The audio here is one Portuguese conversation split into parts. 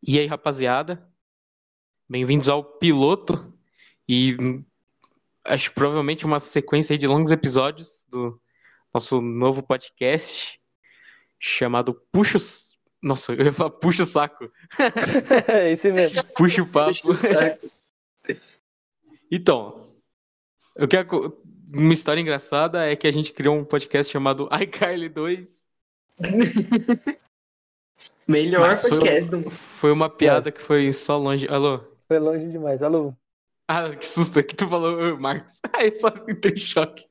E aí, rapaziada? Bem-vindos ao piloto e acho provavelmente uma sequência de longos episódios do nosso novo podcast chamado Puxa o... Nossa, eu ia falar Puxa o Saco. É esse mesmo. Puxa o papo. Puxa o saco. Então, eu quero... uma história engraçada é que a gente criou um podcast chamado iCarly 2. Melhor Mas foi- podcast do mundo. Foi uma piada que foi só longe. Alô? Foi longe demais. Alô? Ah, que susto que tu falou, Marcos. Aí só entrei em choque.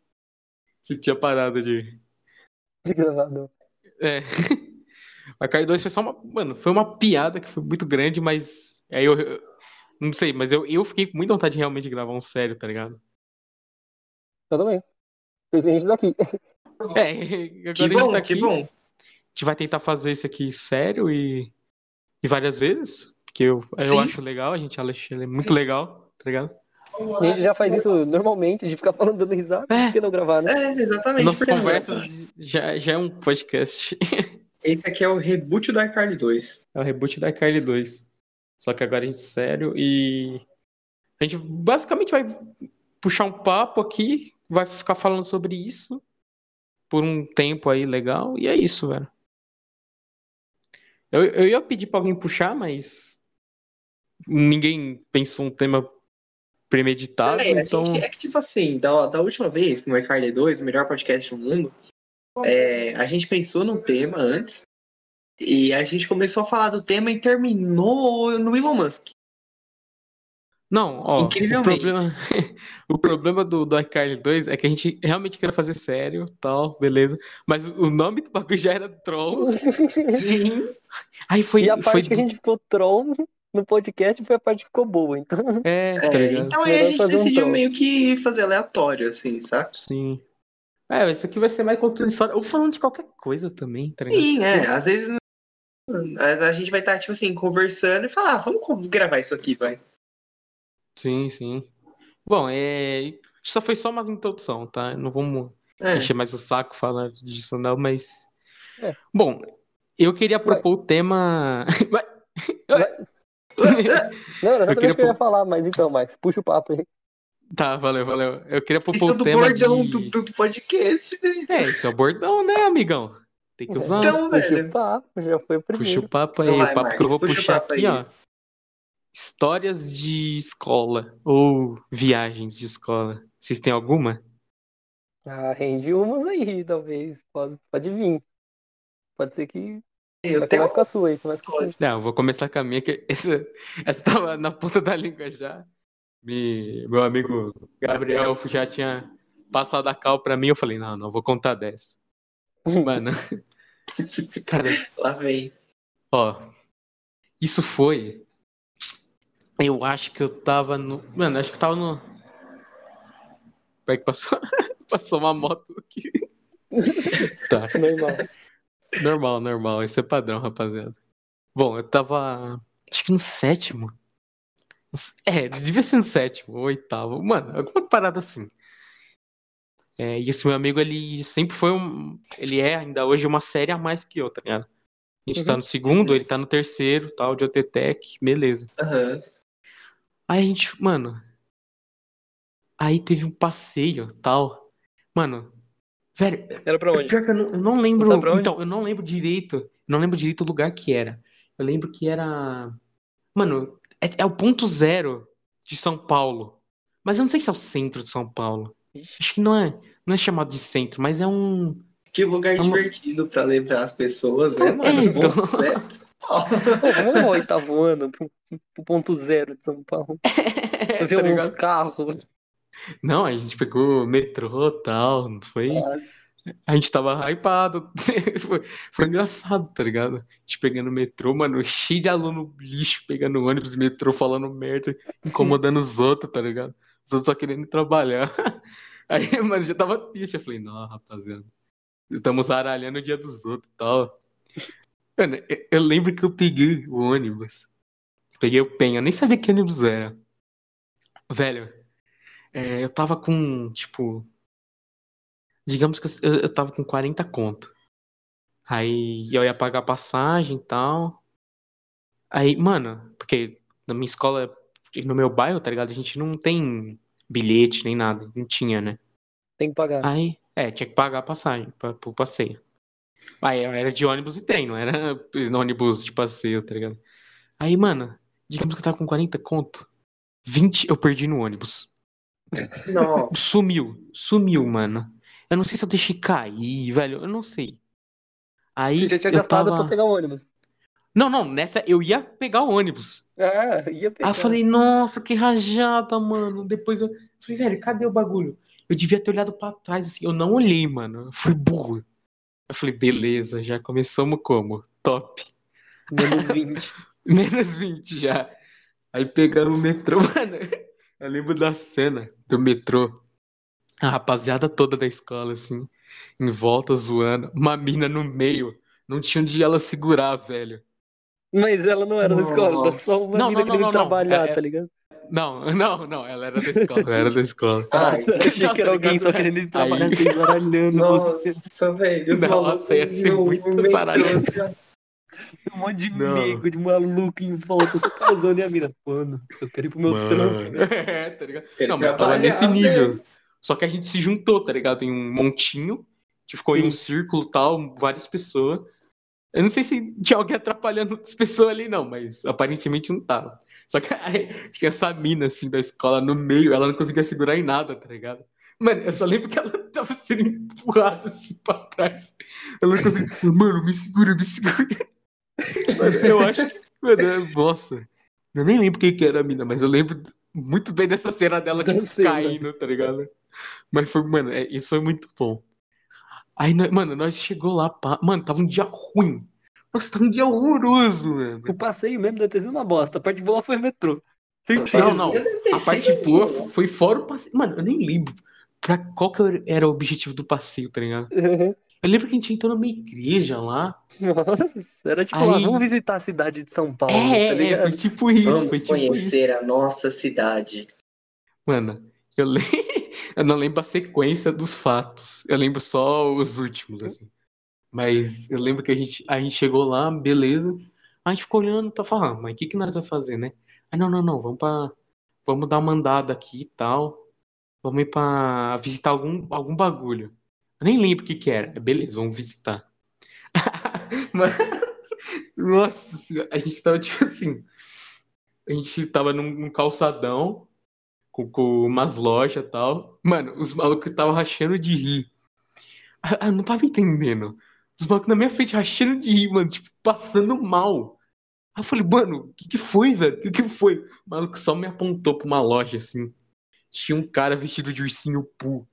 Que tinha parado de. De gravador. É. A Card 2 foi só uma. Mano, foi uma piada que foi muito grande, mas. Aí eu. eu- Não sei, mas eu, eu fiquei com muita vontade de realmente gravar um sério, tá ligado? Eu também. Que a gente tá aqui. É, agora Que a gente bom, tá que aqui. bom. A gente vai tentar fazer isso aqui sério e. E várias vezes. Porque eu, eu acho legal, a gente acha ele muito legal, tá ligado? A gente já faz isso normalmente, de ficar falando dando risada. É. Por que não gravar, né? É, exatamente. Nossas conversas já, já é um podcast. Esse aqui é o reboot do iCarly 2. É o reboot da Carly 2. Só que agora a gente sério e. A gente basicamente vai puxar um papo aqui, vai ficar falando sobre isso por um tempo aí legal, e é isso, velho. Eu, eu ia pedir pra alguém puxar, mas ninguém pensou um tema premeditado, É, então. gente- é que, tipo assim, da, da última vez no iCarly 2, o melhor podcast do mundo, é, a gente pensou num tema antes e a gente começou a falar do tema e terminou no Elon Musk. Não, ó, o Incrivelmente. problema, o problema do, do iCarly 2 é que a gente realmente queria fazer sério, tal, beleza. Mas o nome do bagulho já era troll. Sim. Aí foi, e a foi parte que a gente ficou troll no podcast foi a parte que ficou boa. Então, É, tá É, ligado? então aí a gente um decidiu troll. meio que fazer aleatório, assim, sabe? Sim. É, isso aqui vai ser mais contando história. Ou falando de qualquer coisa também, tá ligado? Sim, é. Às vezes a gente vai estar, tipo assim, conversando e falar, ah, vamos gravar isso aqui, vai. Sim, sim. Bom, é. Isso foi só uma introdução, tá? Não vamos É. encher mais o saco falando disso, não, mas. É. Bom, eu queria propor o tema. Vai. não, era Eu queria o que eu ia falar, mas então, Max, puxa o papo aí. Tá, valeu, valeu. Eu queria Isso propor é o do tema bordão de. do, do podcast, velho. É, esse é o bordão, né, amigão? Tem que usar. Então, Puxa velho. o papo, já foi o Puxa primeiro. o papo aí, Então vai, o papo que eu vou puxa puxar aqui, aí. ó. Histórias de escola ou viagens de escola. Vocês têm alguma? Ah, rende umas aí, talvez. Pode, pode vir. Pode ser que. Eu Vai tenho começa com a sua aí, começa com a sua. Não, eu vou começar com a minha, que essa, essa tava na ponta da língua já. Me, meu amigo Gabriel já tinha passado a cal pra mim, eu falei, não, não, vou contar dessa. Mano, cara, Lá vem. Ó, isso foi. Eu acho que eu tava no. Mano, acho que eu tava no. Peraí que passou, passou uma moto aqui. Tá, Normal. normal, normal. Esse é padrão, rapaziada. Bom, eu tava. Acho que no sétimo. É, devia ser no sétimo oitavo. Mano, alguma parada assim. É, e esse meu amigo, ele sempre foi um. Ele é ainda hoje uma série a mais que eu, tá ligado? A gente tá Uhum. no segundo, ele tá no terceiro, tal, de OTTEC, beleza. Aham. Aí a gente, mano. Aí teve um passeio, tal. Mano, velho, Era pra pior que eu não, eu não lembro. Onde? Então, eu não lembro direito. Não lembro direito o lugar que era. Eu lembro que era. Mano, é, é o ponto zero de São Paulo. Mas eu não sei se é o centro de São Paulo. Acho que não é. Não é chamado de centro, mas é um. Que lugar É uma- divertido pra lembrar as pessoas, né, É, mano? então. Bom, certo. Pô, vamos no oitavo ano, pro, pro ponto zero de São Paulo. É, Ver tá uns ligado? carros. Não, a gente pegou metrô e tal. Não foi. A gente tava hypado. Foi, foi engraçado, tá ligado? A gente pegando metrô, mano, cheio de aluno lixo pegando ônibus, metrô, falando merda, incomodando os outros, tá ligado? Os outros só querendo trabalhar. Aí, mano, já tava triste. Eu falei, não, rapaziada, estamos aralhando o dia dos outros e tal. Mano, eu, eu lembro que eu peguei o ônibus. Peguei o Penha, eu nem sabia que ônibus era. Velho, é, eu tava com, tipo. Digamos que eu, eu tava com 40 conto. Aí eu ia pagar passagem e tal. Aí, mano, porque na minha escola, no meu bairro, tá ligado? A gente não tem bilhete nem nada. Não tinha, né? Tem que pagar. Aí, é, tinha que pagar a passagem pra, pro passeio. Aí era de ônibus e trem, não era no ônibus de passeio, tá ligado? Aí, mano, digamos que eu tava com 40 conto. 20 eu perdi no ônibus. Não. Sumiu, sumiu, mano. Eu não sei se eu deixei cair, velho, eu não sei. Aí Você já tinha eu gastado tava... pra pegar o ônibus. Não, não, nessa eu ia pegar o ônibus. Ah, ia pegar. Aí eu falei, nossa, que rajada, mano. Depois eu falei, velho, cadê o bagulho? Eu devia ter olhado pra trás, assim. Eu não olhei, mano. Eu fui burro. Eu falei, beleza, já começamos como? Top. Menos 20. Menos 20 já. Aí pegaram o metrô, mano. Eu lembro da cena do metrô. A rapaziada toda da escola, assim, em volta, zoando. Uma mina no meio. Não tinha onde ela segurar, velho. Mas ela não era da escola, era só uma Não, mina não, querendo não, não, não. trabalhar, É- tá ligado? Não, não, não. Ela era da escola. Ela era da escola. Ai, Achei que era alguém só querendo ir trabalhar Aí- sem baralhando. nossa, velho. os Nossa, ia ser muito zaralhão. assim, Um monte de Não. nego, de maluco em volta, só casando e a mina. Mano, eu quero ir pro meu trampo. Mano, é, tá ligado? Quero Não, mas tava nesse nível. Só que a gente se juntou, tá ligado? Em um montinho. A gente ficou em um círculo e tal, várias pessoas. Eu não sei se tinha alguém atrapalhando outras pessoas ali, não, mas aparentemente não tava. Só que aí, tinha essa mina, assim, da escola no meio, ela não conseguia segurar em nada, tá ligado? Mano, eu só lembro que ela tava sendo empurrada assim pra trás. Ela não conseguia. Mano, me segura, me segura. Mano, eu acho que. Mano, é- nossa. Eu nem lembro quem que era a mina, mas eu lembro muito bem dessa cena dela, tipo, cena. caindo, tá ligado? Mas foi, mano, é, isso foi muito bom. Aí, nós- mano, nós chegou lá, pá, mano, tava um dia ruim. Nossa, tava um dia horroroso, mano. O passeio mesmo deve ter sido uma bosta. A parte boa foi o metrô. Certeza. Não, não. A parte boa foi fora o passeio. Mano, eu nem lembro pra qual que era o objetivo do passeio, tá ligado? Eu lembro que a gente entrou numa igreja lá. Nossa, era tipo, Aí- ah, vamos visitar a cidade de São Paulo, É, tá é, foi tipo isso, Vamos foi tipo conhecer isso. a nossa cidade. Mano, eu, le... eu não lembro a sequência dos fatos. Eu lembro só os últimos, assim. Mas eu lembro que a gente, a gente chegou lá, beleza. A gente ficou olhando, tá falando, mas o que que nós vamos fazer, né? Aí, não, não, não, vamos pra... Vamos dar uma andada aqui e tal. Vamos ir pra visitar algum, algum bagulho. Eu nem lembro o que que era. Beleza, vamos visitar. Mano, nossa a gente tava tipo assim. A gente tava num, num calçadão com, com umas lojas e tal. Mano, os malucos estavam rachando de rir. Ah, ah, Eu não tava entendendo. Os malucos na minha frente rachando de rir, mano, tipo, passando mal. Aí eu falei, mano, o que que foi, velho? O que que foi? O maluco só me apontou pra uma loja assim. Tinha um cara vestido de ursinho Poo.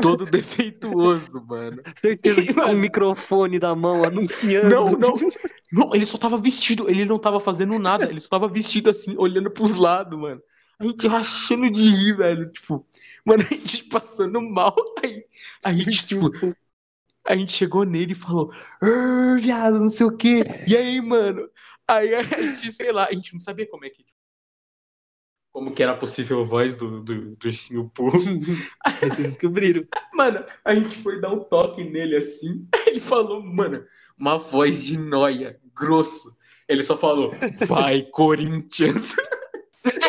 Todo defeituoso, mano. Certeza que com o microfone na mão anunciando. Não, não. Não, ele só tava vestido, ele não tava fazendo nada, ele só tava vestido assim, olhando pros lados, mano. A gente rachando de rir, velho. Tipo, mano, a gente passando mal. Aí, a gente, tipo, a gente chegou nele e falou, "Ah, viado, não sei o quê. E aí, mano? Aí a gente, sei lá, a gente não sabia como é que. Como que era a possível voz do, do, do ursinho Poo. Vocês descobriram. Mano, a gente foi dar um toque nele assim. Ele falou, mano, uma voz de noia, grosso. Ele só falou, vai, Corinthians.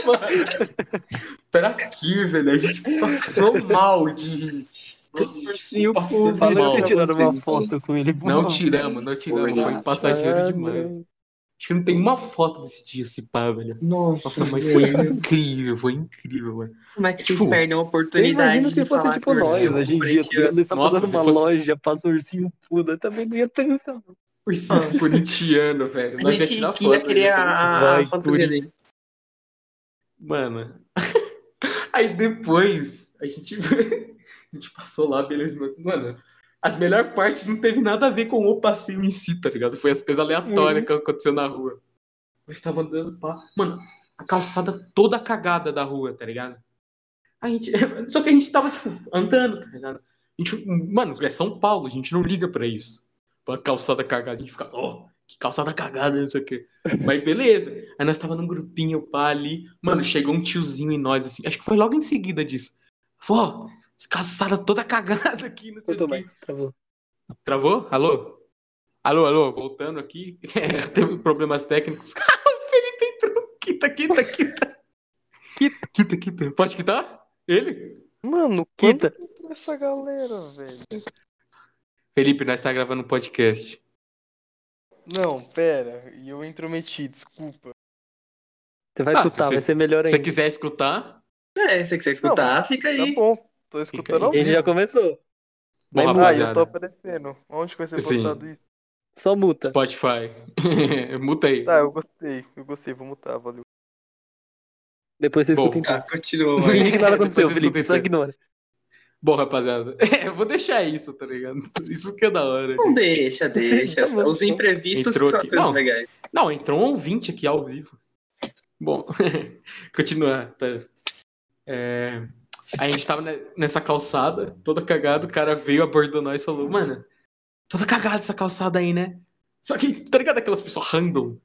Mano, pra quê, velho? A gente passou mal de rir. Mal. Fala que vocês tiraram uma Você- foto com ele. Não tiramos, não tiramos. Foi passageiro Ah, demais. Acho que não tem uma foto desse dia, esse pá, velho. Nossa, Nossa, mas foi incrível, foi incrível, mano. Como é que vocês Tipo, perdem a oportunidade imagino se fosse falar tipo com nós, ursinho hoje em dia, tá tá Nossa, se uma fosse- loja, passa um ursinho puda, também não ia ter então. Ursinho corintiano, velho. A Nós ia gente tirar que ia foto. querer né? a, a fantasia dele. Mano. Aí depois a gente, a gente passou lá, beleza. Mano, as melhores partes não teve nada a ver com o passeio em si, tá ligado? Foi as coisas aleatórias Uhum. que aconteceu na rua. Eu estava andando pá. Mano, a calçada toda cagada da rua, tá ligado? A gente... Só que a gente tava, tipo, andando, tá ligado? A gente... Mano, é São Paulo, a gente não liga pra isso. Pra calçada cagada, a gente fica, ó, que calçada cagada, não sei o quê. Mas beleza. Aí nós tava num grupinho, pá, ali. Mano, chegou um tiozinho em nós, assim. Acho que foi logo em seguida disso. Falou, ó, calçada toda cagada aqui, não sei Eu o quê. também, travou. Travou? Alô? Alô, alô, voltando aqui. Teve problemas técnicos. o Felipe entrou. Quita, quita, quita. Quita, quita, quita. Pode quitar? Ele? Mano, Quita. essa galera, velho? Felipe, nós tá gravando um podcast. Não, pera. E eu intrometi, desculpa. Você vai Ah, escutar, se você- vai ser melhor Se você ainda. quiser escutar, É, se você quiser escutar, fica Tá aí. bom. Tô escutando ao A gente vivo. já começou. bom, Vai Ah, eu tô aparecendo. Onde que vai ser Sim. postado isso? Só muta. Spotify. Muta aí. Tá, eu gostei. Eu gostei, vou mutar, valeu. Depois você Bom, escuta então. Tá, continua. Finge que nada aconteceu, Felipe. Só ignora. Bom, rapaziada. É, eu vou deixar isso, tá ligado? Isso que é da hora. Não deixa, deixa. Tá bom. Os imprevistos Entrou são aqui. Não. legais. Não, entrou um ouvinte aqui ao vivo. Bom, continuar. Tá? É, a gente tava ne- nessa calçada, toda cagada, o cara veio, abordou nós e falou, mano, toda cagada essa calçada aí, né? Só que, tá ligado aquelas pessoas random?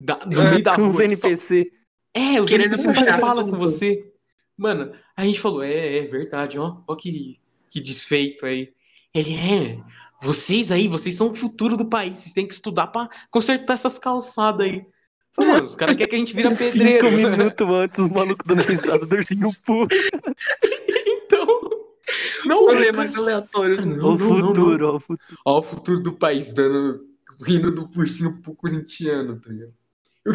Da, no É, meio da rua. os que só- NPC. É, os Querendo NPC só puxar falam assunto. com você. Mano, a gente falou, é, é verdade, ó. Ó que, que desfeito aí. Ele, é, vocês aí, vocês são o futuro do país, vocês têm que estudar pra consertar essas calçadas aí. Mano, os caras querem que a gente vira pedreiro. Cinco minutos antes, os malucos dando risada do ursinho puro. então. Não, Rolê cara, mais aleatório do não, o não, não, futuro, ó, o futuro. Ó, o futuro do país dando. rindo do ursinho pro corintiano, tá ligado?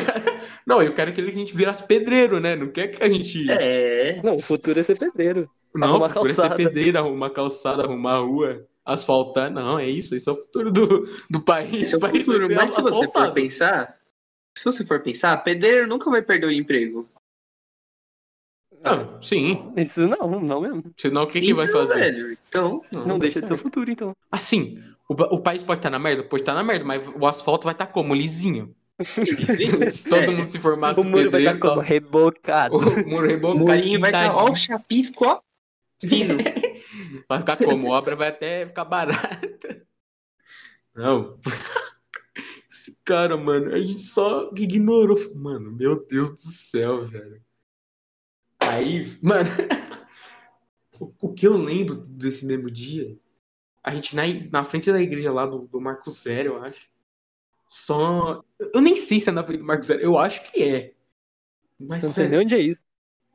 Cara- não, e o cara quer que a gente virasse pedreiro, né? Não quer que a gente. É. Não, o futuro é ser pedreiro. Não, Arrumar o futuro é ser calçada. pedreiro, arrumar calçada, arrumar a rua, asfaltar. Não, é isso. Isso é o futuro do, do país. Esse é o país futuro. Mas se você for pensar, se você for pensar, pedreiro nunca vai perder o emprego. Ah, sim. Isso não, não mesmo. Senão o que, que vai Então, fazer? velho, então, Não, deixa de ser o futuro, então. Assim, o, o país pode estar na merda? Pode estar na merda, mas o asfalto vai estar como? Lisinho. Se todo É. mundo se formasse O muro vai estar como? Rebocado. o muro o rebocado, molinho vai estar, ó, o chapisco, ó, vindo. Vai ficar como? A obra vai até ficar barata. Não. Esse cara, mano, a gente só ignorou. Mano, meu Deus do céu, velho. Aí, mano, o, que eu lembro desse mesmo dia, a gente na, na frente da igreja lá do, do Marco Zero, eu acho. Só. Eu nem sei se é na frente do Marco Zero, eu acho que é. Mas, Não sei nem onde é isso.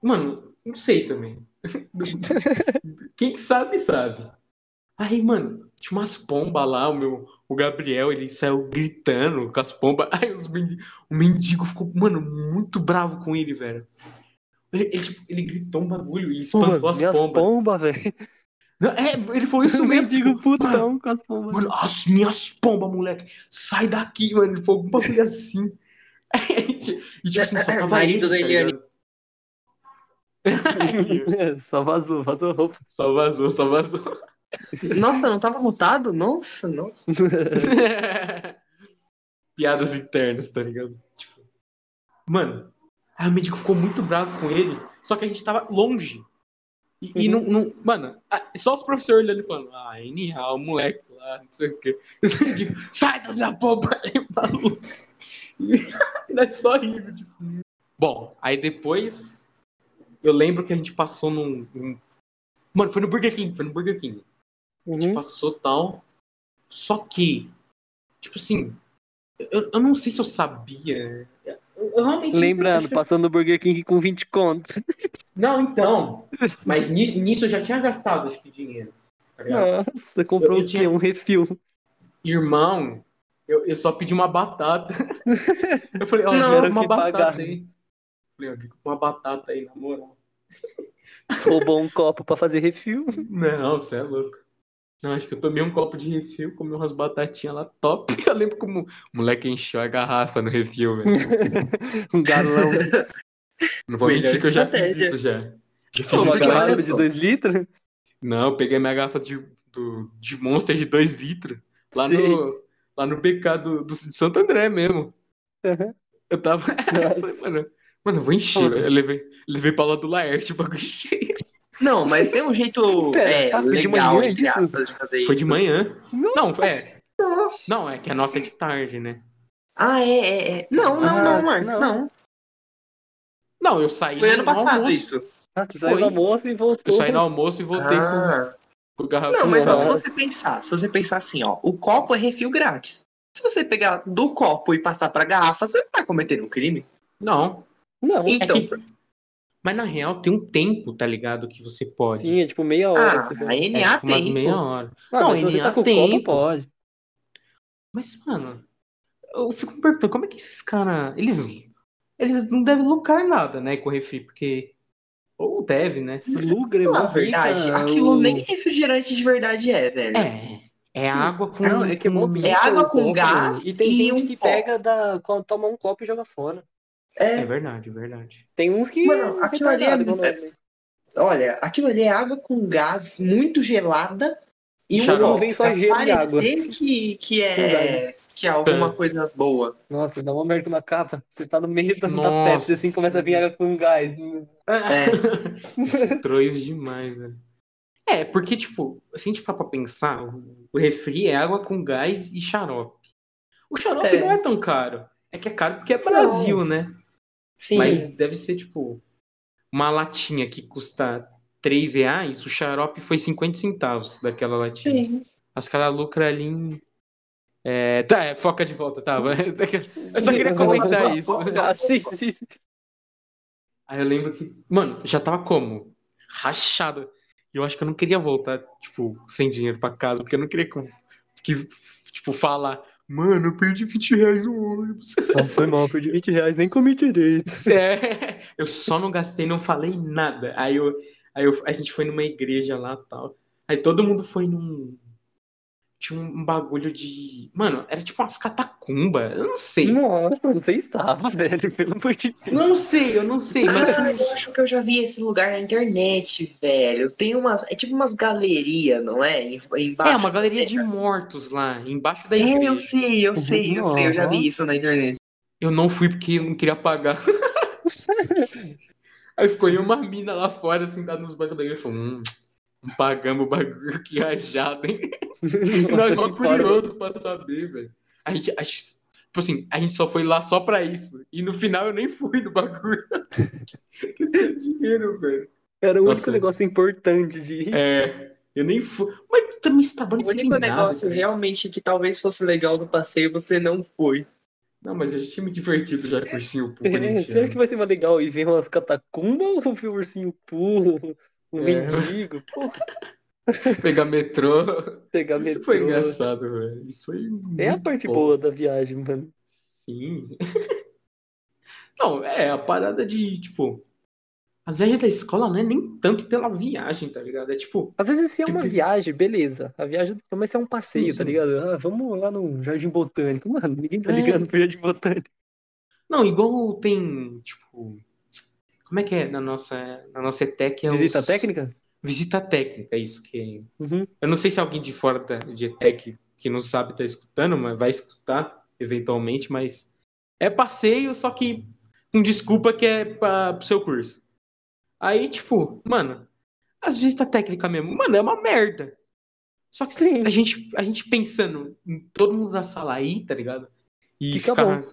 Mano, não sei também. Quem que sabe, sabe. Aí, mano, tinha umas pombas lá, o meu, o Gabriel, ele saiu gritando com as pombas. Aí os mendi- o mendigo ficou, mano, muito bravo com ele, velho. Ele, ele, tipo, ele gritou um bagulho e espantou Pô, as minhas pombas. pombas, velho. É, ele falou isso O mesmo. mendigo tipo, putão com as pombas. Mano, as minhas pombas, moleque. Sai daqui, mano. Ele falou algum bagulho assim. e tipo assim, só tava Marido ele, da tá Eliane. só vazou, vazou roupa. Só vazou, só vazou. Nossa, não tava mutado? Nossa, nossa. Piadas internas, tá ligado? Tipo, mano, o médico ficou muito bravo com ele, só que a gente tava longe. E, e não, não- Mano, a- só os professores olhando e falando, ah, o moleque lá, não sei o quê. Eu digo, sai das minhas pombas aí, maluco. E nós só rindo, tipo. Bom, aí depois eu lembro que a gente passou num. num- Mano, foi no Burger King, foi no Burger King. A gente Uhum. passou tal. Só que, tipo assim, eu, eu não sei se eu sabia. Eu, eu realmente. Lembrando, que- passou no Burger King com 20 contos. Não, então. Mas nisso, nisso eu já tinha gastado, acho que dinheiro. Tá? Você comprou Eu- eu tinha- Um refil. Irmão, eu, eu só pedi uma batata. Eu falei, ó, era uma batata pagar. aí. Falei, ó, uma batata aí, na moral. Roubou um copo pra fazer refil. Não, você é louco. Não, acho que eu tomei um copo de refil, comi umas batatinhas lá top. Eu lembro como o moleque encheu a garrafa no refil, velho. Um galão. Não vou Melhor mentir que eu já fiz isso já. Já fiz Pô, isso já. garrafa de só. 2 litros? Não, eu peguei minha garrafa de, do, de Monster de 2 litros. Lá no, lá no BK do, do de Santo André mesmo. Aham. Eu tava. eu falei, mano, mano, eu vou encher. Eu levei, levei pra lá do Laerte o bagulho cheio. Não, mas tem um jeito Pera, é, ah, foi de legal, manhã entre isso? aspas, de fazer Foi isso. de manhã. Não. Não, é. Nossa. Não, é que a nossa é de tarde, né? Ah, é, é, é. Não, não, Ah, não, Marcos, não. não. Não, eu saí Foi no, ano no passado almoço. isso. Ah, tu saiu Foi. do almoço e voltou. Eu saí no almoço e voltei Ah. com, com o garrafão. Não, mas ó, se você pensar, se você pensar assim, ó, o copo é refil grátis, Se você pegar do copo e passar pra garrafa, você não tá cometendo um crime. Não. Não, Então, que- Mas na real tem um tempo, tá ligado? Que você pode. sim, é tipo meia hora. ah, entendeu? a É, NA tipo, umas tem. meia hora. Ah, não, mas se você NA tá com o tem, copo, pode. Mas, mano, eu fico me perguntando, como é que esses caras. Eles. Eles não devem lucrar em nada, né, com refri, porque. Ou deve, né? Lugra, Na mó verdade, aquilo o- nem refrigerante de verdade é, velho. É. É água com. Não, é que é bica É água o com copo, gás. E tem e gente um que copo. pega, da, quando toma um copo e joga fora. É É, verdade, é verdade. Tem uns que. Mano, aquilo ali é- né? olha, aquilo ali é água com gás muito gelada e um Xarope. copo. Vem só gelo e água. que, que, é, que é alguma É. coisa boa. Nossa, dá uma merda na capa. Você tá no meio da, da. Pepsi, assim, começa a vir água com gás. É. É demais, velho. É, porque, tipo, se a gente parar pra pensar, o refri é água com gás e xarope. O xarope É. não é tão caro. É que é caro porque é Brasil, né? Sim. Mas deve ser, tipo, uma latinha que custa 3 reais, o xarope foi 50 centavos daquela latinha. Sim. As caras lucram ali em. É, tá, é, foca de volta, tá. Eu só queria comentar isso. Assiste, assiste. Aí eu lembro que, mano, já tava como? Rachado. E eu acho que eu não queria voltar, tipo, sem dinheiro pra casa, porque eu não queria que, que tipo, falar, mano, eu perdi 20 reais no ônibus. Não, foi mal, perdi 20 reais, nem comi direito. É, eu só não gastei, não falei nada. Aí, eu, aí eu, a gente foi numa igreja lá e tal. Aí todo mundo foi num. Tinha um bagulho de. Mano, era tipo umas catacumbas. Eu não sei. Nossa, você estava, velho, pelo amor de Deus. Não sei, eu não sei, mas. Ah, eu acho que eu já vi esse lugar na internet, velho. Tem umas. É tipo umas galerias, não é? Em- Embaixo. É, uma galeria de mortos lá, embaixo da É, igreja. eu sei, eu sei, eu sei. Eu já vi isso na internet. Eu não fui porque eu não queria pagar. Aí ficou e uma mina lá fora, sentada nos bancos da igreja, falou, hum, pagamos o bagulho, que rajado, hein? Nós mó curiosos pra saber, velho. A gente, a gente- tipo assim, a gente só foi lá só pra isso. E no final eu nem fui no bagulho. que tinha dinheiro, velho. Era o único negócio importante de ir. É, eu nem fui. Mas também trabalho O tem único negócio realmente que talvez fosse legal do passeio, você não foi. Não, mas eu achei muito divertido já cursinho pro É, você acha que vai ser mais legal ir ver umas catacumbas ou ver o ursinho puro, o É. mendigo? Pô, Pegar metrô. pegar Isso metrô. foi engraçado, velho. Isso foi É a parte bom. boa da viagem, mano. Sim. Não, é a parada de, tipo, as viagens da escola não é nem tanto pela viagem, tá ligado? É tipo, Às vezes se é uma Tipo- viagem, beleza. A viagem começa a ser um passeio, tá ligado? Ah, vamos lá no Jardim Botânico. Mano, ninguém tá É. ligando pro Jardim Botânico. não, igual tem, tipo, como é que é na nossa, na nossa ETEC é Visita os... técnica? Visita técnica, é isso que Uhum. Eu não sei se alguém de fora da, de ETEC que não sabe tá escutando, mas vai escutar eventualmente, mas é passeio, só que com desculpa que é para pro seu curso. Aí, tipo, mano, as visitas técnicas mesmo, mano, é uma merda. Só que Sim. a gente, a gente pensando em todo mundo da sala aí, tá ligado? E Fica ficar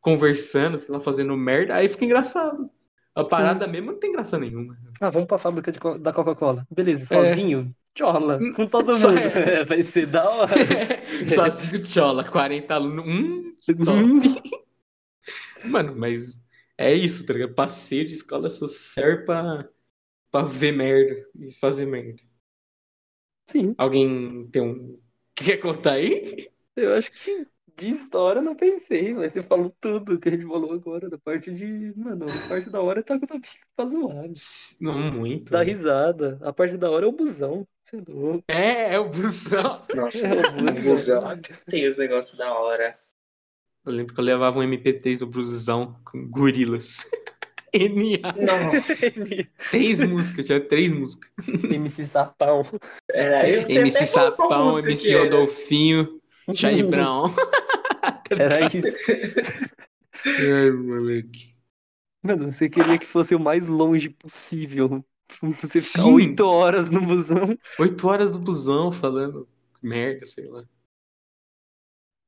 conversando, sei lá, fazendo merda, aí fica engraçado. A parada mesmo não tem graça nenhuma. Ah, vamos pra fábrica de da Coca-Cola. Beleza, É. sozinho? Chola, com todo Só mundo. é. É, vai ser da hora. Sozinho tchola, 40 alunos. Hum, Hum. top. Mano, mas é isso, tá ligado? Passeio de escola só serve pra, pra ver merda e fazer merda. Sim, Alguém tem um. Quer contar aí? eu acho que de história eu não pensei, mas você falou tudo que a gente falou agora, da parte de. Mano, a parte da hora tá com os amigos pra zoar. Não muito. Dar risada. A parte da hora é o busão. Você é louco. É, é o busão. Nossa, É o busão tem os negócios da hora. Eu lembro que eu levava um MP3 do busão com gorilas. NA. Nossa, Três músicas, tinha três músicas. MC Sapão. era eu MC Sapão, MC. Rodolfinho, Charlie Brown. Era isso. Ai, moleque. Mano, você queria que fosse o mais longe possível. Você ficar oito horas no busão. Oito horas do busão falando merda, sei lá.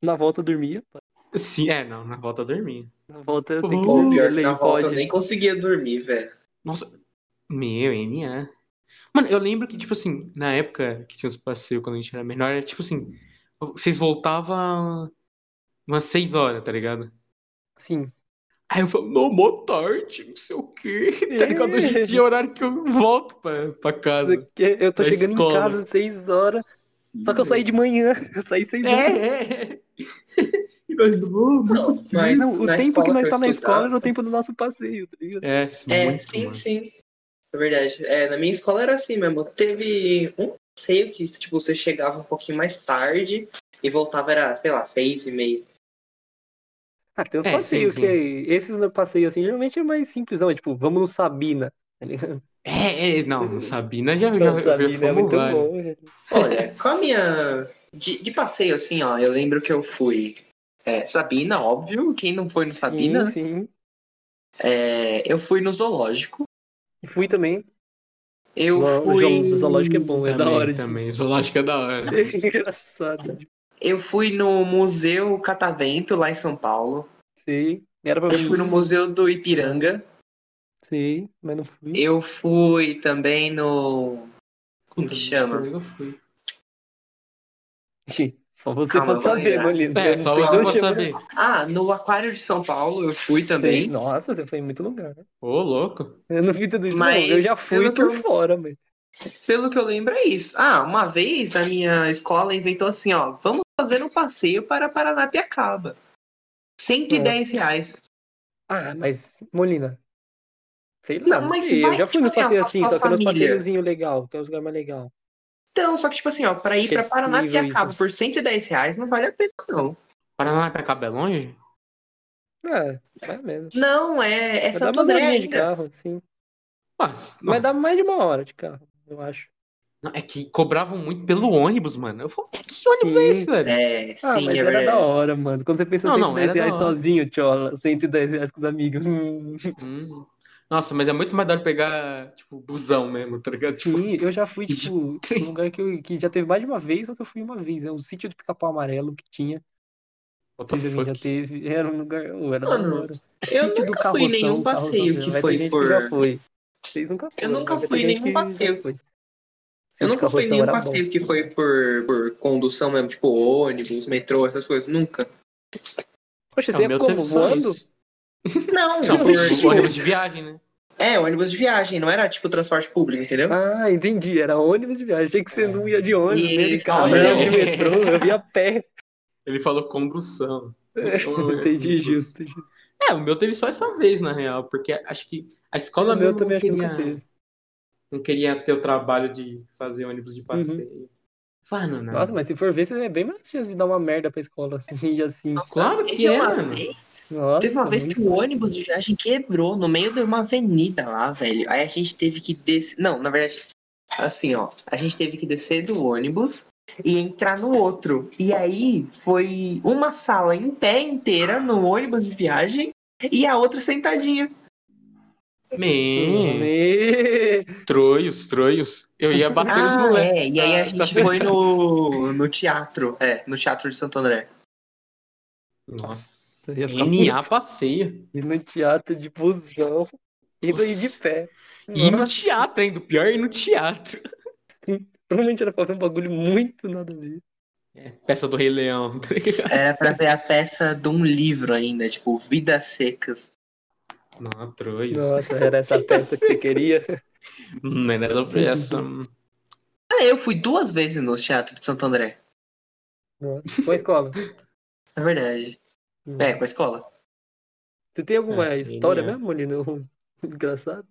Na volta dormia. Sim, é, não, na volta dormia. Na volta tem que Oh, Pô, pior que na volta eu nem conseguia dormir, velho. Nossa, meu, NA. Mano, eu lembro que, tipo assim, na época que tinha os passeios quando a gente era menor, era tipo assim, vocês voltavam umas 6 horas, tá ligado? Sim. Aí eu falo, não, mó tarde, não sei o quê. Tá ligado? Hoje em dia é horário que eu volto pra, pra casa. Eu tô chegando escola. em casa às 6 horas. Só que eu saí de manhã. Eu saí 6 horas. É, é. E nós do Não, mas Não, o tempo que nós eu tá na escola era o tempo do nosso passeio, tá ligado? É, É, muito, sim, mano. sim. É verdade. É, na minha escola era assim mesmo. Teve um passeio que, tipo, você chegava um pouquinho mais tarde e voltava, era, sei lá, seis e meia. Ah, tem uns É, passeios sim, que é- esses no passeio assim, geralmente é mais simplesão, é tipo, vamos no Sabina, tá ligado? É, é, não, Sabina já, já, Não, já Sabina é fomos muito vários. bom. Olha, com a minha. De, de passeio, assim, ó, eu lembro que eu fui. é, Sabina, óbvio. Quem não foi no Sabina, né? Sim, sim. É, eu fui no zoológico. E fui também. Eu o fui. do zoológico é bom, é da Também, hora de também. Zoológico é da hora. É engraçado. Eu fui no Museu Catavento, lá em São Paulo. Sei. Era pra Eu fui no Museu do Ipiranga. Sei, mas não fui. Eu fui também no. Como que chama? Eu fui. Ixi, Só você Calma, pode saber. Molino. É, só você pode saber. Ah, no Aquário de São Paulo eu fui também. Nossa, você foi em muito lugar. Ô, louco. Eu não vi tudo isso, Mas, não. Eu já fui por eu- fora, mas. Pelo que eu lembro é isso. Ah, uma vez a minha escola inventou assim, ó, vamos fazer um passeio para Paranapiacaba. 110 reais. Ah, mas, Molina. Sei lá, Não, não mas sei. Eu vai, já fui tipo nos assim, ó, passeios com a assim, só que era uns família. passeiozinhos legal, que é os lugares mais legal. Então, só que tipo assim, ó, para ir Que para é Paranapiacaba por 110 reais não vale a pena, não. Paranapiacaba é longe? É, mais ou menos. Não, é, é Vai Santo André horinha de ainda. carro, sim. Mas, Mas dá mais de uma hora de carro, eu acho. Não, é que cobravam muito pelo ônibus, mano. Eu falo, que ônibus é Sim. esse, velho? É, Ah, sim, mas é era da hora, mano. Quando você pensa Não, não, 110 era da reais sozinho, tchola, 110 reais com os amigos. Hum. Nossa, mas é muito mais da hora pegar, tipo, busão mesmo, tá ligado? Tipo, Sim, eu já fui, tipo, num lugar que, eu, que já teve mais de uma vez, só que eu fui uma vez. É um sítio de pica-pau amarelo que tinha. Não alguém já teve. Era um lugar. era Mano. Eu Sítio do nunca fui em Carroção, nenhum Carroção, passeio que vai ter foi por. que já foi. Vocês nunca foram. nunca mas vai fui nenhum que passeio. foi. Eu nunca fui em nenhum era bom. passeio que foi por, por condução mesmo, tipo ônibus, metrô, essas coisas. Nunca. Poxa, É, você o ia como? Voando? isso. Não, Não, por, tipo, ônibus de viagem, né? É, ônibus de viagem, não era tipo transporte público, entendeu? Ah, entendi. Era ônibus de viagem. Achei que você não ia de ônibus, nem de Isso, carro, não, nem é. de metrô. Eu ia a pé. Ele falou condução. Entendi, justo. justo. É, o meu teve só essa vez, na real, porque acho que a escola O meu também não acho que queria, nunca teve. Não queria ter o trabalho de fazer ônibus de passeio. Fala, não, não. Nossa, mas se for ver, você é bem mais chance de dar uma merda pra escola assim, assim. Claro que é, mano. vez- Nossa, Teve uma vez que o ônibus de viagem quebrou no meio de uma avenida lá, velho. Aí a gente teve que descer. Não, na verdade, assim, ó. A gente teve que descer do ônibus e entrar no outro. E aí foi uma sala em pé inteira no ônibus de viagem e a outra sentadinha. Me- troios, troios. Eu ia bater os Ah, moleques. é. E aí a tá gente certo. foi no, no teatro. É, no Teatro de Santo André. Nossa, ia ficar NA passeia. Ir no teatro de busão. Indo aí de pé. E no Nossa, teatro ainda, o pior é ir no teatro. provavelmente era pra ver um bagulho muito nada a ver. É, peça do Rei Leão, tá? Era pra ver a peça de um livro ainda, tipo, Vidas Secas. Não, troios. Nossa, era essa peça que você queria. Não era essa. Ah, eu fui duas vezes no Teatro de Santo André. Nossa, com a escola. É verdade. É, com a escola. Você tem alguma É, história é. mesmo, Molino? Engraçado.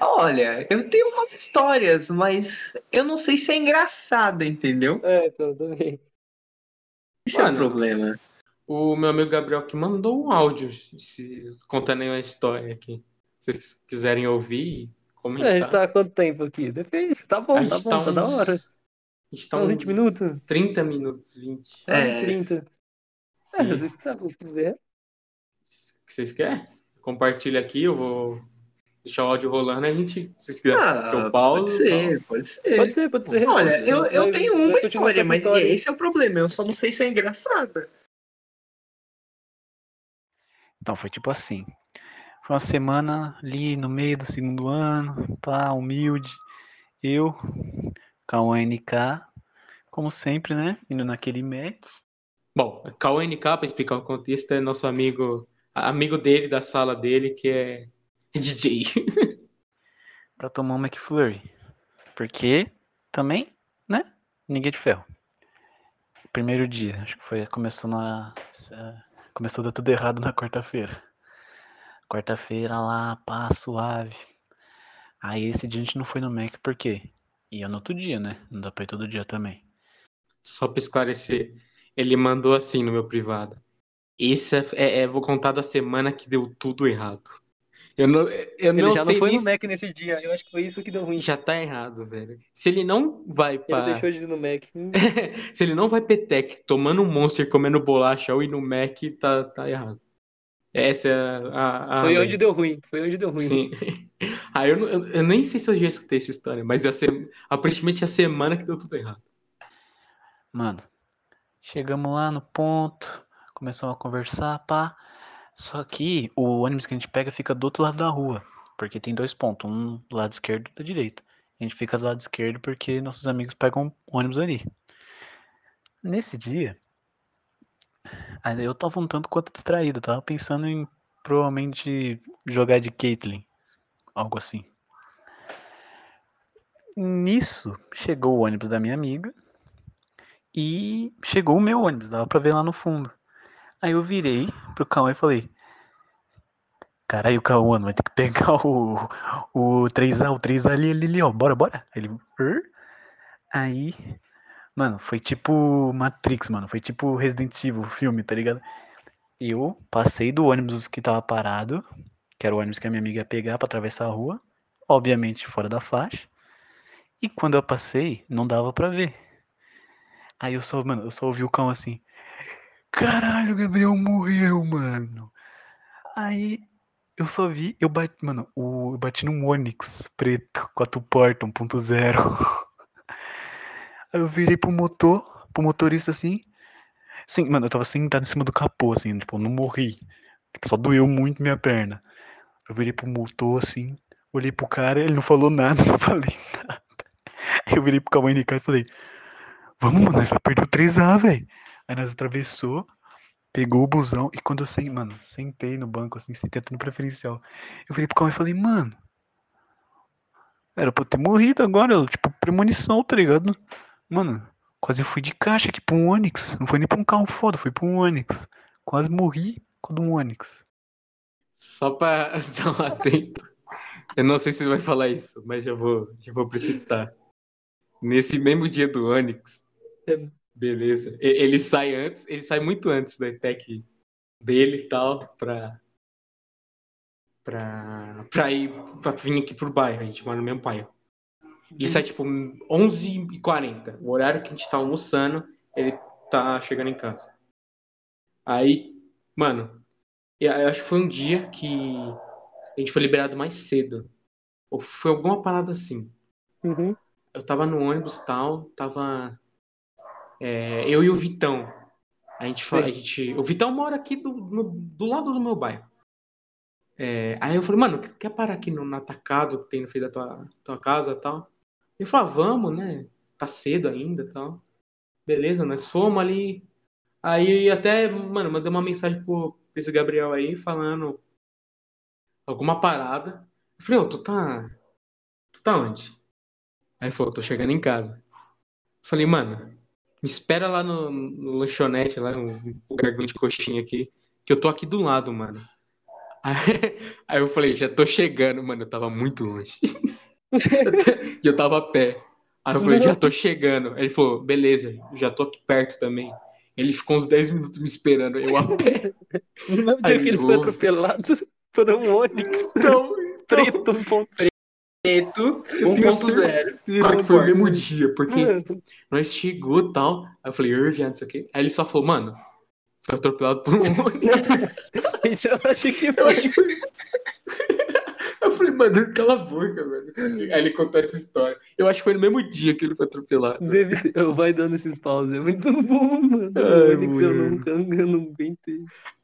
Olha, eu tenho umas histórias, mas eu não sei se é engraçado, entendeu? É, então, também. Esse é o Mano, problema. O meu amigo Gabriel que mandou um áudio se, contando aí uma história aqui. Se vocês quiserem ouvir e É, a comentar. gente tá há quanto tempo aqui? Depende, tá bom, A tá gente bom, tá tá da uns- hora. A gente tá Uns uns 20 minutos? 30 minutos, 20. É, É. 30. É, Sim. se vocês sabem, se quiser. O que vocês querem? Compartilha aqui, eu vou deixar o áudio rolando. A gente, se vocês quiserem, que eu Ah, pauso. pode ser, pode ser. Pode ser, pode ser. Olha, eu, eu Mas- tenho uma história, mas história. esse é o problema. Eu só não sei se é engraçada. Então, foi tipo assim. Foi uma semana ali no meio do segundo ano, pá, humilde. Eu, UNK, como sempre, né? Indo naquele Mac. Bom, Cauã NK, pra explicar o contexto, é nosso amigo, amigo dele, da sala dele, que é DJ. Pra tomar um McFlurry. Porque também, né? Ninguém de ferro. Primeiro dia, acho que foi. Começou na. Começou a dar tudo errado na quarta-feira. Quarta-feira lá, pá, suave. Aí esse dia a gente não foi no Mac, por quê? Ia no outro dia, né? Não dá pra ir todo dia também. Só pra esclarecer, ele mandou assim no meu privado. Esse é, é, é- vou contar da semana que deu tudo errado. Eu não, eu Ele não já sei não foi nem no Mac nesse dia. Eu acho que foi isso que deu ruim. Já tá errado, velho. Se ele não vai Ele pra. deixou de ir no Mac. Hum, Se ele não vai petec tomando um monster, comendo bolacha ou ir no Mac, tá, tá errado. Essa é a, a, a Foi onde deu ruim. Foi onde deu ruim. Sim. Aí eu, eu, eu nem sei se eu já escutei essa história, mas ia ser, aparentemente a semana que deu tudo errado. Mano, chegamos lá no ponto, começamos a conversar, pá. Só que o ônibus que a gente pega fica do outro lado da rua, porque tem dois pontos, um do lado esquerdo e outro da direita. A gente fica do lado esquerdo porque nossos amigos pegam ônibus ali. Nesse dia, aí eu tava um tanto quanto distraído, tava pensando em provavelmente jogar de Caitlyn, algo assim. Nisso, chegou o ônibus da minha amiga e chegou o meu ônibus, dava pra ver lá no fundo. Aí eu virei pro Cauã e falei: Caralho, Cauã, vai ter que pegar o, o 3A, o 3A ali, ali, ali, ó, bora, bora. Aí Ele? Aí, mano, foi tipo Matrix, mano, foi tipo Resident Evil, filme, tá ligado? Eu passei do ônibus que tava parado, que era o ônibus que a minha amiga ia pegar pra atravessar a rua, obviamente fora da faixa. E quando eu passei, não dava pra ver. Aí eu só, mano, eu só ouvi o cão assim. Caralho, o Gabriel morreu, mano. Aí eu só vi, eu bati, mano, eu bati num Onix preto, quatro porta, 1.0. Aí eu virei pro motor, pro motorista assim. Sim, mano, eu tava sentado em cima do capô, assim, tipo, eu não morri. Só doeu muito minha perna. Eu virei pro motor assim, olhei pro cara, ele não falou nada, não falei nada. Eu virei pro Cauã NK e falei, vamos, mano, nós vai perder o 3A, velho. Aí nós atravessou, pegou o busão, e quando eu sentei, mano, sentei no banco, assim, sentei até no preferencial. Eu virei pro Cauã e falei, mano, era pra eu ter morrido agora, tipo, premonição, tá ligado? Mano, quase eu fui de caixa aqui pra um Onix. Não foi nem pra um carro foda, fui pra um Onix. Quase morri com um Onix. Só pra um atento. Eu não sei se ele vai falar isso, mas já vou, já vou precipitar. Nesse mesmo dia do Onix, É. beleza. Ele sai antes, ele sai muito antes da tech dele e tal, pra, pra, pra ir, pra vir aqui pro bairro. A gente mora no mesmo bairro. Ele sai tipo 11h40, o horário que a gente tá almoçando, ele tá chegando em casa. Aí, mano, eu eu acho que foi um dia que a gente foi liberado mais cedo. Ou foi alguma parada assim. Uhum. Eu tava no ônibus e tal, tava. É, eu e o Vitão. A gente, Sim. a gente. O Vitão mora aqui do, no- do lado do meu bairro. É, aí eu falei, mano, quer parar aqui no, no atacado que tem no fim da tua, tua casa e tal? Ele falou, ah, vamos, né? Tá cedo ainda e tal. Beleza, nós fomos ali. Aí até, mano, mandei uma mensagem pro pra esse Gabriel aí falando alguma parada. Eu falei, ô, tu tá. Tu tá onde? Aí ele falou, tô chegando em casa. Eu falei, mano, me espera lá no, no lanchonete, lá no lugar de coxinha aqui, que eu tô aqui do lado, mano. Aí, aí eu falei, já tô chegando, mano, eu tava muito longe. E eu tava a pé. Aí eu falei, já tô chegando. Ele falou, beleza, já tô aqui perto também. Ele ficou uns 10 minutos me esperando, eu a pé. No mesmo dia que ele foi atropelado por um Onix Então, preto, um ponto Preto, Tenho 1.0. Isso que foi o mesmo dia, porque Mano, nós chegou e tal. Aí eu falei, eu viado, isso aqui. Aí ele só falou, mano, foi atropelado por um ônibus. isso eu achei que Eu foi. Eu falei, mano, cala a boca, velho. Aí ele contou essa história. Eu acho que foi no mesmo dia que ele foi atropelado. Deve ser. Eu vai dando esses paus. É muito bom, mano. Ai, o Onix eu nunca eu não aguentei.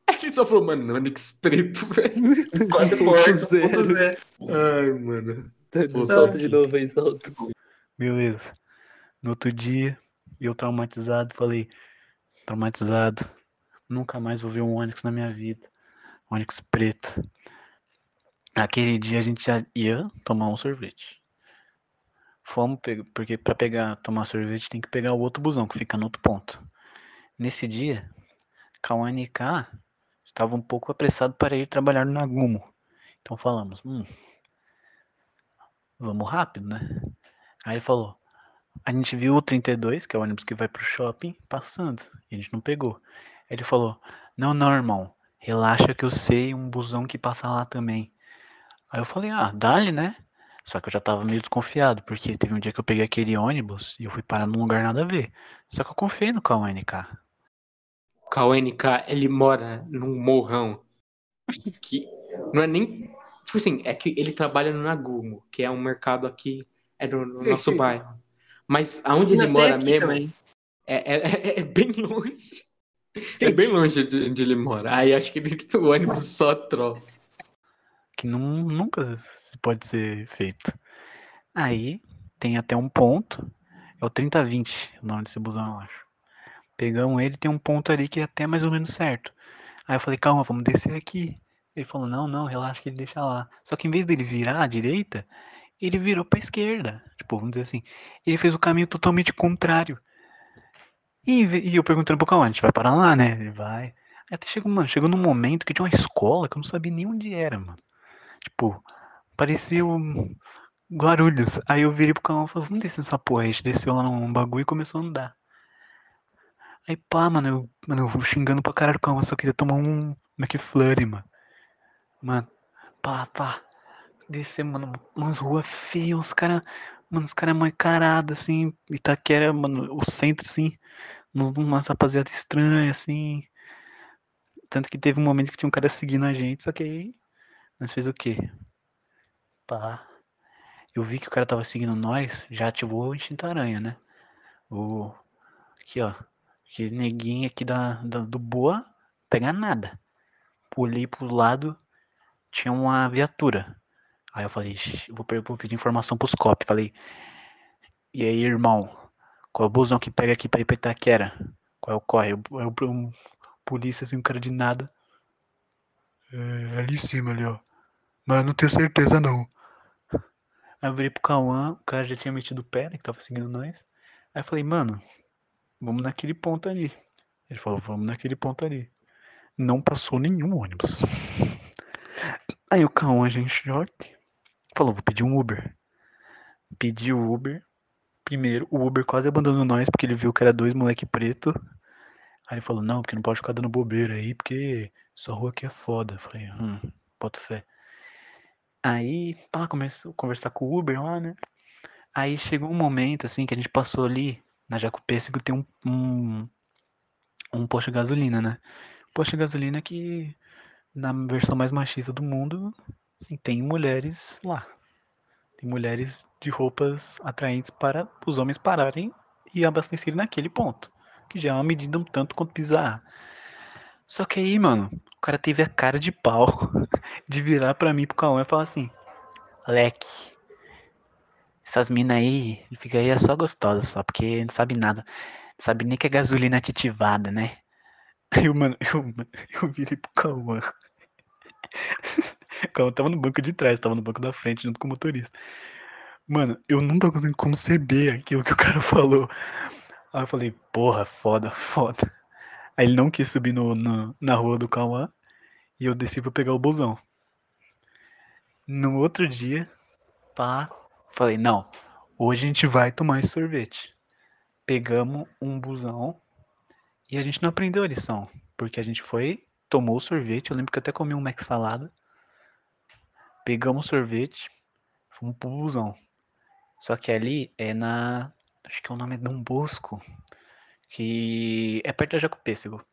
Aí ele só falou, mano, Onix preto, velho. 4 portas, 1.0. Ai, mano. Pô, Solta de novo aí, solta. Beleza. No outro dia, eu traumatizado, falei: traumatizado. Nunca mais vou ver um Onix na minha vida. Onix preto. Aquele dia a gente já ia tomar um sorvete. Fomos, porque para pegar, tomar sorvete tem que pegar o outro busão que fica no outro ponto. Nesse dia, Cauane e K estavam um pouco apressados para ir trabalhar no Nagumo. Então falamos, hum, vamos rápido, né? Aí ele falou, a gente viu o 32, que é o ônibus que vai pro shopping, passando. E a gente não pegou. Aí ele falou, não, não, irmão, relaxa que eu sei um busão que passa lá também. Aí eu falei, ah, dá-lhe, né? Só que eu já tava meio desconfiado, porque teve um dia que eu peguei aquele ônibus e eu fui parar num lugar nada a ver. Só que eu confiei no KNK. KNK, ele mora num morrão que não é nem. Tipo assim, é que ele trabalha no Nagumo, que é um mercado aqui, é no, no nosso bairro. Mas aonde ele mora mesmo também. é, é, é- é bem longe. É bem longe de onde ele mora. Aí acho que ele, o ônibus só troca. que não, nunca se pode ser feito. Aí tem até um ponto, é o 3020, o nome desse busão, eu acho. Pegamos ele, tem um ponto ali que é até mais ou menos certo. Aí eu falei, calma, vamos descer aqui. Ele falou, não, não, relaxa que ele deixa lá. Só que em vez dele virar à direita, ele virou pra esquerda. Tipo, vamos dizer assim, ele fez o caminho totalmente contrário. E, e eu perguntando pro Cauã, a gente vai parar lá, né? Ele vai. Até chegou, mano, chegou num momento que tinha uma escola que eu não sabia nem onde era, mano. Tipo, parecia Guarulhos. Aí eu virei pro Cauã e falei, vamos descer nessa porra. A gente desceu lá num bagulho e começou a andar. Aí pá, mano, eu, mano, eu xingando pra caralho o Cauã, só queria tomar um McFlurry, mano. Mano, pá, pá. Descer, mano, umas ruas feias, os caras, mano, os caras mal encarados, assim, Itaquera, mano, o centro, assim, umas rapaziada estranha, assim. Tanto que teve um momento que tinha um cara seguindo a gente, só que aí nós fez o quê? Pá. Eu vi que o cara tava seguindo nós, já ativou o instinto aranha, né? O. Aqui, ó. Que neguinho aqui da, da- do Boa pega nada. Olhei pro lado, tinha uma viatura. Aí eu falei, "Ixi, vou, vou pedir informação pros cop. Falei, e aí, irmão? Qual é o busão que pega aqui pra ir pra Itaquera? Qual é o corre? Eu, eu, um polícia assim, um cara de nada. É, ali em cima, ali, ó. Mas não tenho certeza não. Aí eu virei pro Cauã, o cara já tinha metido o pé, né, que tava seguindo nós. Aí eu falei, mano, vamos naquele ponto ali. Ele falou, vamos naquele ponto ali. Não passou nenhum ônibus. Aí o Cauã, gente falou, vou pedir um Uber. Pedi o Uber. Primeiro, o Uber quase abandonou nós, porque ele viu que era dois moleque preto. Aí ele falou, não, porque não pode ficar dando bobeira aí, porque essa rua aqui é foda. Eu falei, hum, boto fé. Aí, pá, começou a conversar com o Uber lá, né? Aí chegou um momento, assim, que a gente passou ali, na Jacupêssego tem um, um, um posto de gasolina, né? Posto de gasolina que, na versão mais machista do mundo, assim, tem mulheres lá. Tem mulheres de roupas atraentes para os homens pararem e abastecerem naquele ponto. Que já é uma medida um tanto quanto bizarra. Só que aí, mano, o cara teve a cara de pau de virar pra mim pro Cauã e falar assim: Leque, essas minas aí, fica aí é só gostosa só, porque não sabe nada. Não sabe nem que é gasolina aditivada, né? Aí, mano, eu, eu virei pro Cauã. O Cauã tava no banco de trás, tava no banco da frente junto com o motorista. Mano, eu não tô conseguindo conceber aquilo que o cara falou. Aí eu falei, porra, foda, foda. Aí ele não quis subir no, no- na rua do Cauã e eu desci pra pegar o busão. No outro dia, pá, falei, não, hoje a gente vai tomar esse sorvete. Pegamos um busão e a gente não aprendeu a lição. Porque a gente foi, tomou sorvete, eu lembro que até comi um Mac salada. Pegamos sorvete, fomos pro busão. Só que ali é na. Acho que o nome é Dom Bosco. Que é perto da Jacopêssego.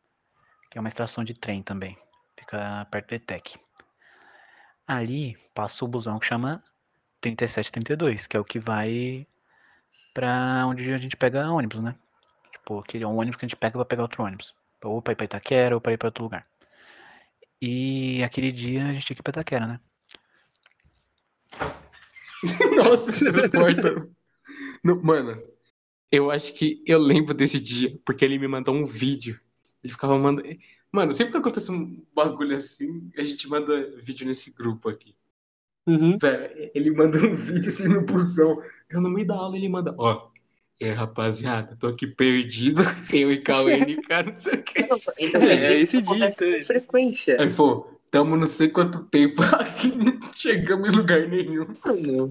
Que é uma estação de trem também. Fica perto da ETEC. Ali passa o busão que chama 3732, que é o que vai pra onde a gente pega ônibus, né? Tipo, aquele é um ônibus que a gente pega pra pegar outro ônibus. Ou pra ir pra Itaquera ou pra ir pra outro lugar. E aquele dia a gente tinha que ir pra Itaquera, né? Nossa, esse repórter. Não, mano, eu acho que eu lembro desse dia, porque ele me mandou um vídeo Ele ficava mandando. Mano, sempre que acontece um bagulho assim, a gente manda vídeo nesse grupo aqui. Uhum. Ele manda um vídeo assim no busão. Eu no meio da aula ele manda, ó. É, rapaziada, tô aqui perdido. Eu e Cauê, cara, não sei o que. Nossa, então É, que esse dia, então. com frequência. Aí, pô, tamo não sei quanto tempo aqui, não chegamos em lugar nenhum. Mano,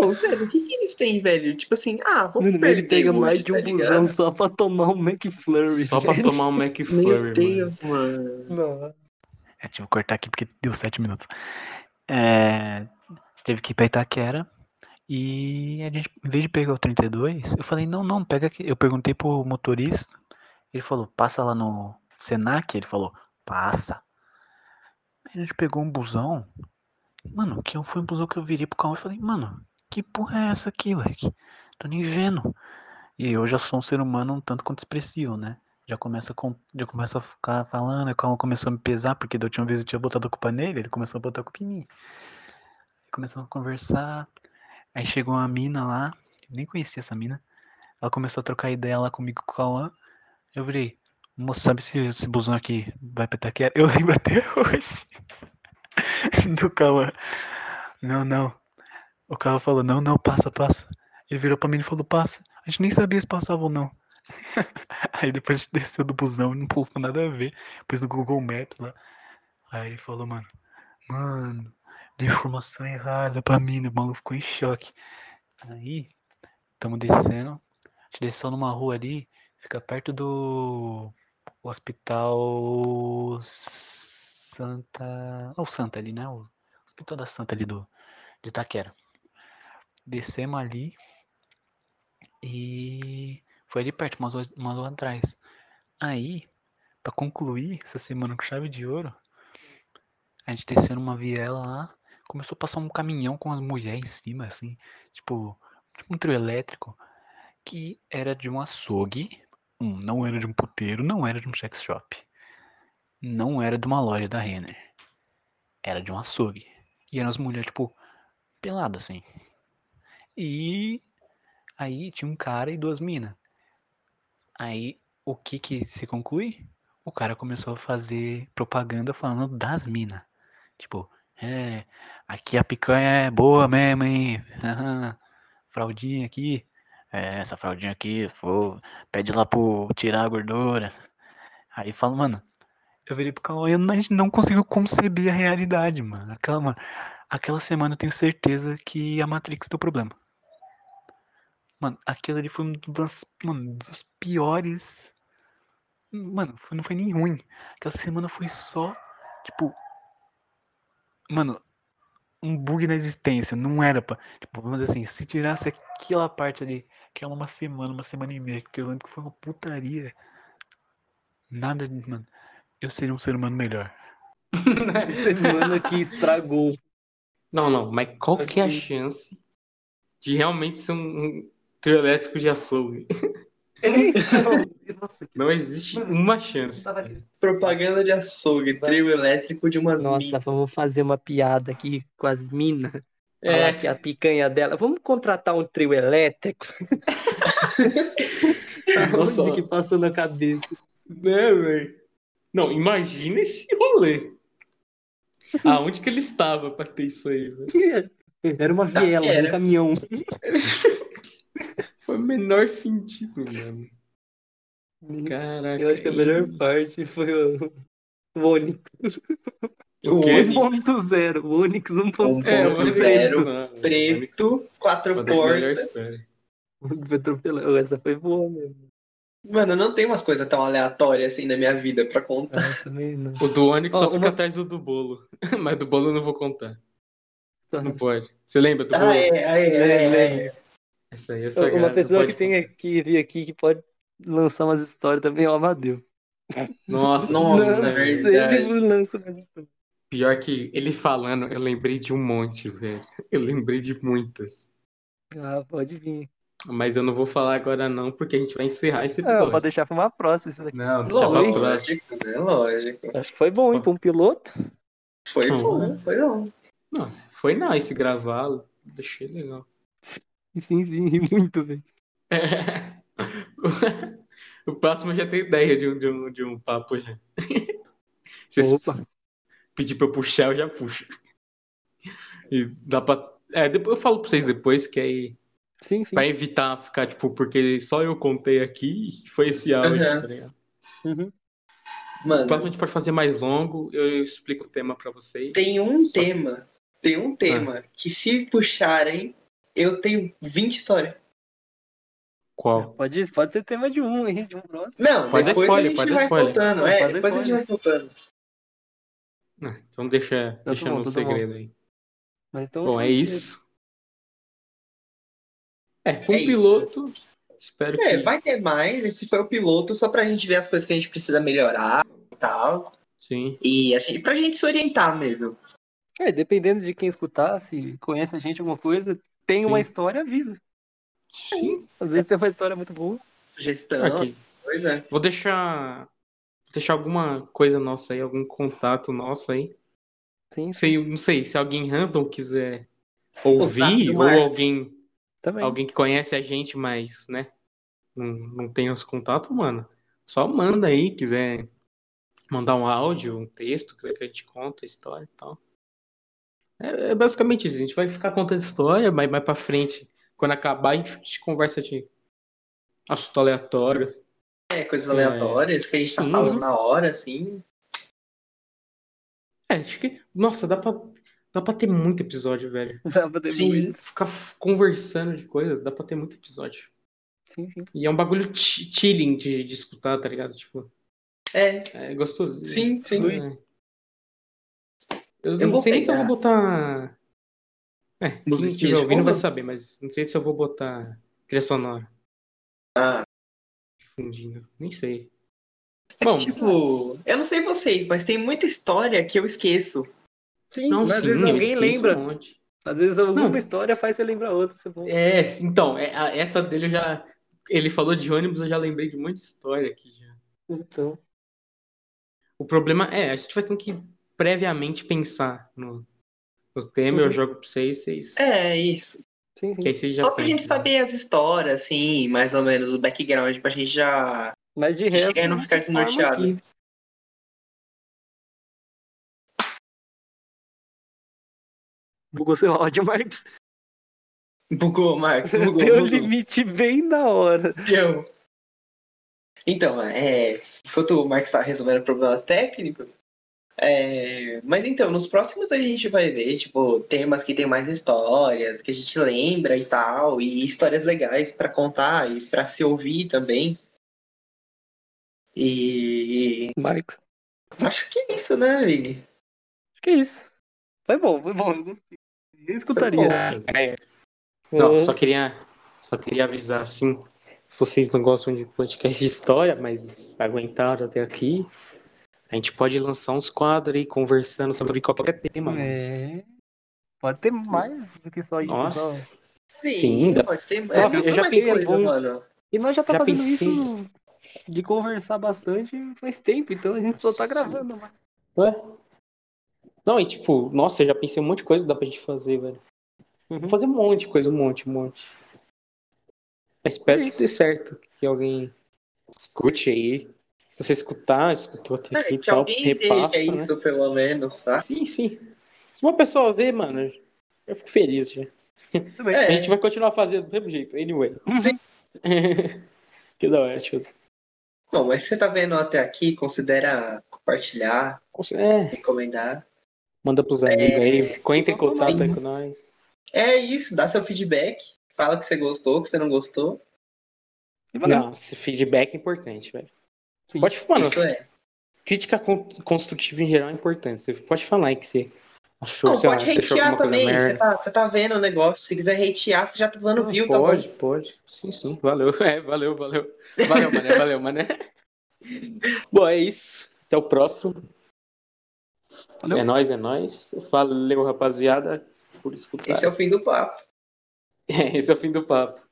pô, velho, o que que eles têm, velho? Tipo assim, ah, vamos Mano, perder ele pega hoje, mais de um tá ligado? busão só pra tomar um McFlurry. Só pra tomar um Meu McFlurry, mano. Deus, mano. Nossa. É, tive que cortar aqui porque deu sete minutos. É, teve que ir pra Itaquera. E a gente, em vez de pegar o 32, eu falei, não, não, pega aqui. Eu perguntei pro motorista. Ele falou, passa lá no Senac. Ele falou, passa. Aí a gente pegou um busão. Mano, que foi um busão que eu virei pro carro e falei, mano, que porra é essa aqui, leque? Tô nem vendo. E eu já sou um ser humano um tanto quanto expressivo, né? Já começa, com, já começa a ficar falando, o carro começou a me pesar, porque da última vez eu tinha botado a culpa nele, ele começou a botar a culpa em mim. Começamos a conversar, aí chegou uma mina lá, nem conhecia essa mina, ela começou a trocar ideia lá comigo com o Cauã, eu virei, moço, sabe se esse busão aqui vai pra Itaquera? Eu lembro até hoje do Cauã. Não, não. O carro falou, não, não, passa, passa. Ele virou pra mim e falou, passa. A gente nem sabia se passava ou não. Aí depois a gente desceu do busão e não postou nada a ver. Depois no Google Maps lá. Aí ele falou, mano, mano, deu informação errada pra mim, o maluco ficou em choque. Aí, tamo descendo. A gente desceu numa rua ali, fica perto do Hospital Santa. O Santa ali, né? O Hospital da Santa ali do, de Itaquera. Descemos ali e foi ali perto, umas horas, umas horas atrás. Aí, pra concluir essa semana com chave de ouro, a gente desceu numa viela lá, começou a passar um caminhão com as mulheres em cima, assim, tipo, tipo um trio elétrico, que era de um açougue, um, não era de um puteiro, não era de um sex shop, não era de uma loja da Renner, era de um açougue. E eram as mulheres, tipo, peladas, assim. E aí tinha um cara e duas minas. Aí o que que se conclui? O cara começou a fazer propaganda falando das minas. Tipo, é, aqui a picanha é boa mesmo, hein? Fraldinha aqui. É, essa fraldinha aqui, for, pede lá pro tirar a gordura. Aí fala, mano, eu virei pro Cauã e a gente não conseguiu conceber a realidade, mano. Aquela, mano, aquela semana eu tenho certeza que a Matrix deu problema. Mano, aquilo ali foi um dos, mano, dos piores. Mano, foi- não foi nem ruim. Aquela semana foi só, tipo. Mano, um bug na existência. Não era pra. Tipo, dizer assim, se tirasse aquela parte ali, que era uma semana, uma semana e meia, que eu lembro que foi uma putaria. Nada, de- mano. Eu seria um ser humano melhor. Semana que estragou. Não, não, mas qual que é a chance de realmente ser um, um trio elétrico de açougue? Nossa, Não existe uma chance. Propaganda de açougue, trio elétrico de umas Nossa, minas. vamos fazer uma piada aqui com as minas. É. Falar que a picanha dela. Vamos contratar um trio elétrico? Nossa. Onde que passou na cabeça? Né, velho? Não, imagina esse rolê. Aonde que ele estava pra ter isso aí, velho? Era uma Tá, viela, era. um caminhão. Foi o menor sentido, mano. Caraca. Eu acho que a melhor parte foi o, o Onix. O quê? Onix 1.0. O Onix 1.0. É, o Ponto Onix zero, não, o preto, Onix, quatro Uma portas. Essa foi boa mesmo. Mano, não tem umas coisas tão aleatórias assim na minha vida pra contar. Ah, também não. O do Onix Ó, só fica uma- atrás do do bolo. Mas do bolo eu não vou contar. Não pode. Você lembra do bolo? Ah, é, é, é, é. Essa aí é Uma sagrada, pessoa pode que tem que vir aqui que pode lançar umas histórias também é o Amadeu. Nossa, Nossa, Não, é verdade. Ele lança umas histórias. pior que ele falando, eu lembrei de um monte, velho. Eu lembrei de muitas. Ah, pode vir. Mas eu não vou falar agora não, porque a gente vai encerrar esse Não, episódio. pode deixar pra uma próxima isso daqui. Não, deixa pra próxima. Lógico, né? Lógico. Acho que foi bom, hein, pra um piloto. Foi Uhum. bom, foi bom. Não, foi nice gravá-lo. Deixei legal. Sim, sim, ri muito, velho. O próximo eu já tenho ideia de um, de um, de um papo já. Se vocês Opa. pedir pra eu puxar, eu já puxo. E dá pra. É, depois eu falo pra vocês depois, que aí. Sim, sim. Pra evitar ficar, tipo, porque só eu contei aqui e foi esse áudio, Aham. tá ligado? Uhum. O Mano, próximo a gente pode fazer mais longo, eu explico o tema pra vocês. tem um Só- tema. Tem um tema que se puxarem, eu tenho 20 histórias. Qual? Pode, pode ser tema de um, hein? De um próximo. Não, Pode depois spoiler, a gente vai spoiler. soltando. Não, É, depois a gente vai soltando. Ah, então deixa, Tá deixa bom, no tá bom. segredo aí. Mas então, Bom, é isso. É, com É o isso. piloto, espero É, que. vai ter mais. Esse foi o piloto, só pra gente ver as coisas que a gente precisa melhorar e tal. Sim. E a gente, pra gente se orientar mesmo. É, dependendo de quem escutar, se conhece a gente alguma coisa, tem uma Sim. história, avisa. Sim. Às vezes tem uma história muito boa. Sugestão, Aqui. coisa. Vou deixar. Vou deixar alguma coisa nossa aí, algum contato nosso aí. Sim, Não sei, não sei se alguém random quiser ouvir, ou alguém, também. alguém que conhece a gente, mas, né, não, não tem os contatos, mano. Só manda aí, quiser mandar um áudio, um texto, quiser que a gente conta a história e tal. É, é basicamente isso, a gente vai ficar contando história, mas mais pra frente, quando acabar, a gente, conversa de assunto aleatório. É, coisas É. aleatórias que a gente tá Sim. falando na hora, assim. É, acho que, nossa, dá pra, dá pra ter muito episódio, velho. Dá pra ter Sim. muito. Ficar conversando de coisas, dá pra ter muito episódio. Sim, sim. E é um bagulho chi- chilling de, de escutar, tá ligado? Tipo, É, é gostoso. sim, sim. É. Eu, Eu não vou sei nem se eu pegar. vou botar. É, quem estiver ouvindo vai saber, mas não sei se eu vou botar trilha sonora Ah, fundindo. Nem sei. é Bom, que, tipo, eu não sei vocês, mas tem muita história que eu esqueço. Sim, não, mas às sim, vezes alguém lembra. um monte. Às vezes alguma Não. história faz você lembrar outra. Isso é então, é, a- essa dele eu já. Ele falou de ônibus, eu já lembrei de de história aqui já. Então. O problema é, a gente vai ter que previamente pensar no, no tema, eu Uhum. jogo pra vocês, vocês. É, isso. Sim, sim. Só pra gente pensam. saber as histórias, assim, mais ou menos, o background, pra gente já. Mas de resto. chegar e não ficar desnorteado. aqui. Bugou seu áudio, Marcos. Bugou, Marcos. Bugou, Deu bugou. limite bem na hora. Deu. Então, é, enquanto o Marcos está resolvendo problemas técnicos, é, mas então, nos próximos a gente vai ver, tipo, temas que tem mais histórias, que a gente lembra e tal, e histórias legais pra contar e pra se ouvir também. E Marcos. acho que é isso, né, Vini? Acho que é isso. Foi bom, foi bom. Eu gostei. Eu escutaria. É, Não, É. só queria, só queria avisar assim, se vocês não gostam de podcast de história, mas aguentaram até aqui, a gente pode lançar uns quadros aí conversando sobre qualquer tema. É. Pode ter mais do que só isso. Nossa. só. Sim, dá- pode ter Nossa, muito eu já mais pensei, coisa, bom. mano. E nós já tá Já fazendo pensei. isso de conversar bastante faz tempo, então a gente só tá Sim. gravando. Mas... Ué? Não, e tipo, nossa, eu já pensei um monte de coisa que dá pra gente fazer, velho. Uhum. Vou fazer um monte de coisa, um monte, um monte. Mas espero que Isso. dê certo, que alguém escute aí. Se você escutar, escutou até aqui É, e que tal, alguém repassa, veja né? isso, pelo menos, tá? Sim, sim. Se uma pessoa ver, mano, eu fico feliz já. É. A gente vai continuar fazendo do mesmo jeito, anyway. Sim. que da hora, tio. Bom, mas se você tá vendo até aqui, considera compartilhar, É, recomendar. manda pros amigos É, aí, entre em contato aí com nós. É isso, dá seu feedback. Fala que você gostou, que você não gostou. Não, esse feedback é importante, velho. Sim. Pode falar, Isso é. crítica con- construtiva em geral é importante. Você pode falar aí que você achou, Não, pode hatear também. Você tá, você tá vendo o negócio. Se quiser hatear, você já tá dando Ah, view, tá pode, bom? pode. Sim, sim. Valeu. É, valeu, valeu. Valeu, mané, valeu, mané. Bom, é isso. Até o próximo. Valeu. É nóis, é nóis. Valeu, rapaziada, por escutar. Esse é o fim do papo. Esse é o fim do papo.